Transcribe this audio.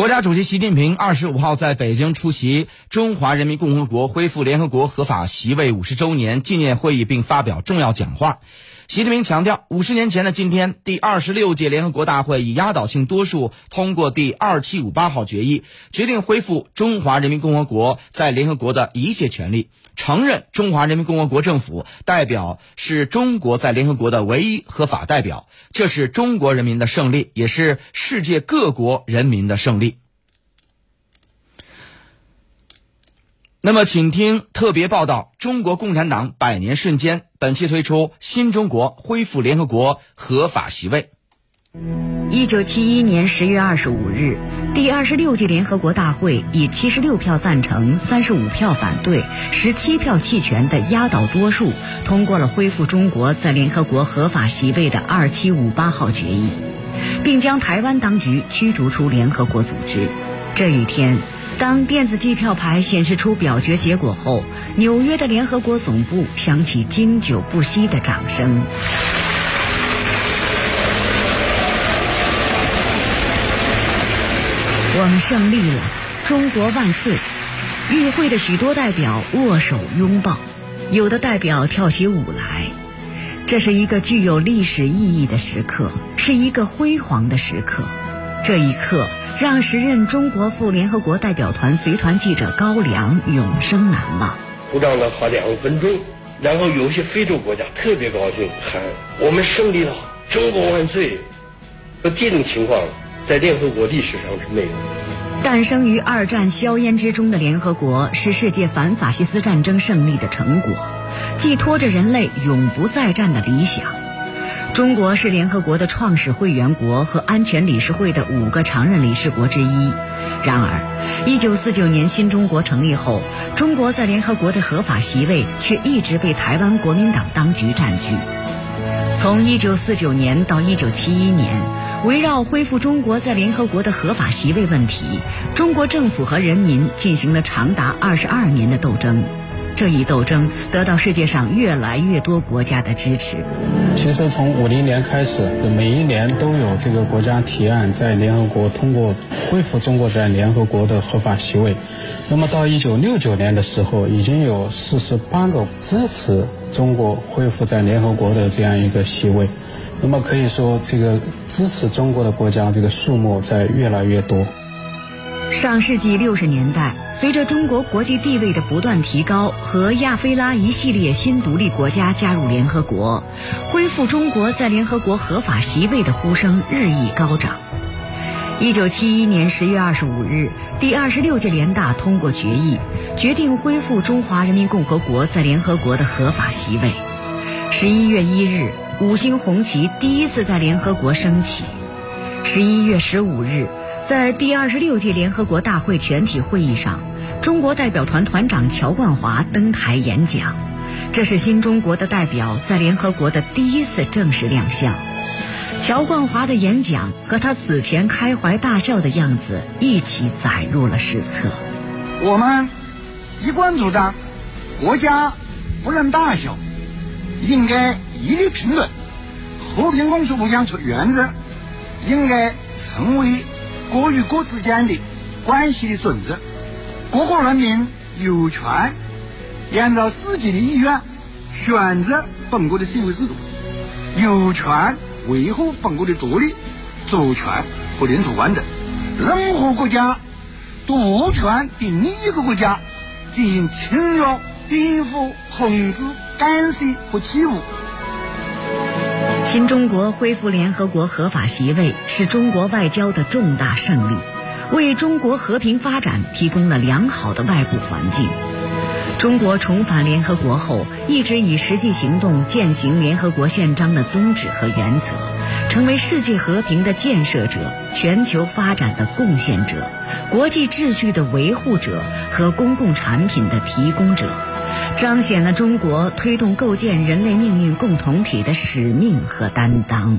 国家主席习近平二十五号在北京出席中华人民共和国恢复联合国合法席位五十周年纪念会议，并发表重要讲话。习近平强调，五十年前的今天，第二十六届联合国大会以压倒性多数通过第二七五八号决议，决定恢复中华人民共和国在联合国的一切权利，承认中华人民共和国政府代表是中国在联合国的唯一合法代表。这是中国人民的胜利，也是世界各国人民的胜利。那么，请听特别报道：中国共产党百年瞬间。本期推出新中国恢复联合国合法席位。一九七一年十月二十五日，第二十六届联合国大会以七十六票赞成、三十五票反对、十七票弃权的压倒多数，通过了恢复中国在联合国合法席位的二七五八号决议，并将台湾当局驱逐出联合国组织。这一天。当电子计票牌显示出表决结果后，纽约的联合国总部响起经久不息的掌声。我们胜利了，中国万岁！与会的许多代表握手拥抱，有的代表跳起舞来。这是一个具有历史意义的时刻，是一个辉煌的时刻。这一刻。让时任中国赴联合国代表团随团记者高良永生难忘。鼓掌了好两分钟，然后有些非洲国家特别高兴，喊“我们胜利了，中国万岁”。那这种情况在联合国历史上是没有。诞生于二战硝烟之中的联合国，是世界反法西斯战争胜利的成果，寄托着人类永不再战的理想。中国是联合国的创始会员国和安全理事会的五个常任理事国之一。然而，1949年新中国成立后，中国在联合国的合法席位却一直被台湾国民党当局占据。从1949年到1971年，围绕恢复中国在联合国的合法席位问题，中国政府和人民进行了长达二十二年的斗争。这一斗争得到世界上越来越多国家的支持。其实从五零年开始，每一年都有这个国家提案在联合国通过恢复中国在联合国的合法席位。那么到一九六九年的时候，已经有四十八个支持中国恢复在联合国的这样一个席位。那么可以说，这个支持中国的国家这个数目在越来越多。上世纪六十年代，随着中国国际地位的不断提高和亚非拉一系列新独立国家加入联合国，恢复中国在联合国合法席位的呼声日益高涨。一九七一年十月二十五日，第二十六届联大通过决议，决定恢复中华人民共和国在联合国的合法席位。十一月一日，五星红旗第一次在联合国升起。十一月十五日。在第二十六届联合国大会全体会议上，中国代表团团长乔冠华登台演讲，这是新中国的代表在联合国的第一次正式亮相。乔冠华的演讲和他此前开怀大笑的样子一起载入了史册。我们一贯主张，国家不论大小，应该一律平等，和平共处五项原则应该成为。国与国之间的关系的准则，各国人民有权按照自己的意愿选择本国的社会制度，有权维护本国的独立、主权和领土完整。任何国家都无权对另一个国家进行侵略、颠覆、控制、干涉和欺侮。新中国恢复联合国合法席位是中国外交的重大胜利，为中国和平发展提供了良好的外部环境。中国重返联合国后，一直以实际行动践行联合国宪章的宗旨和原则，成为世界和平的建设者、全球发展的贡献者、国际秩序的维护者和公共产品的提供者。彰显了中国推动构建人类命运共同体的使命和担当。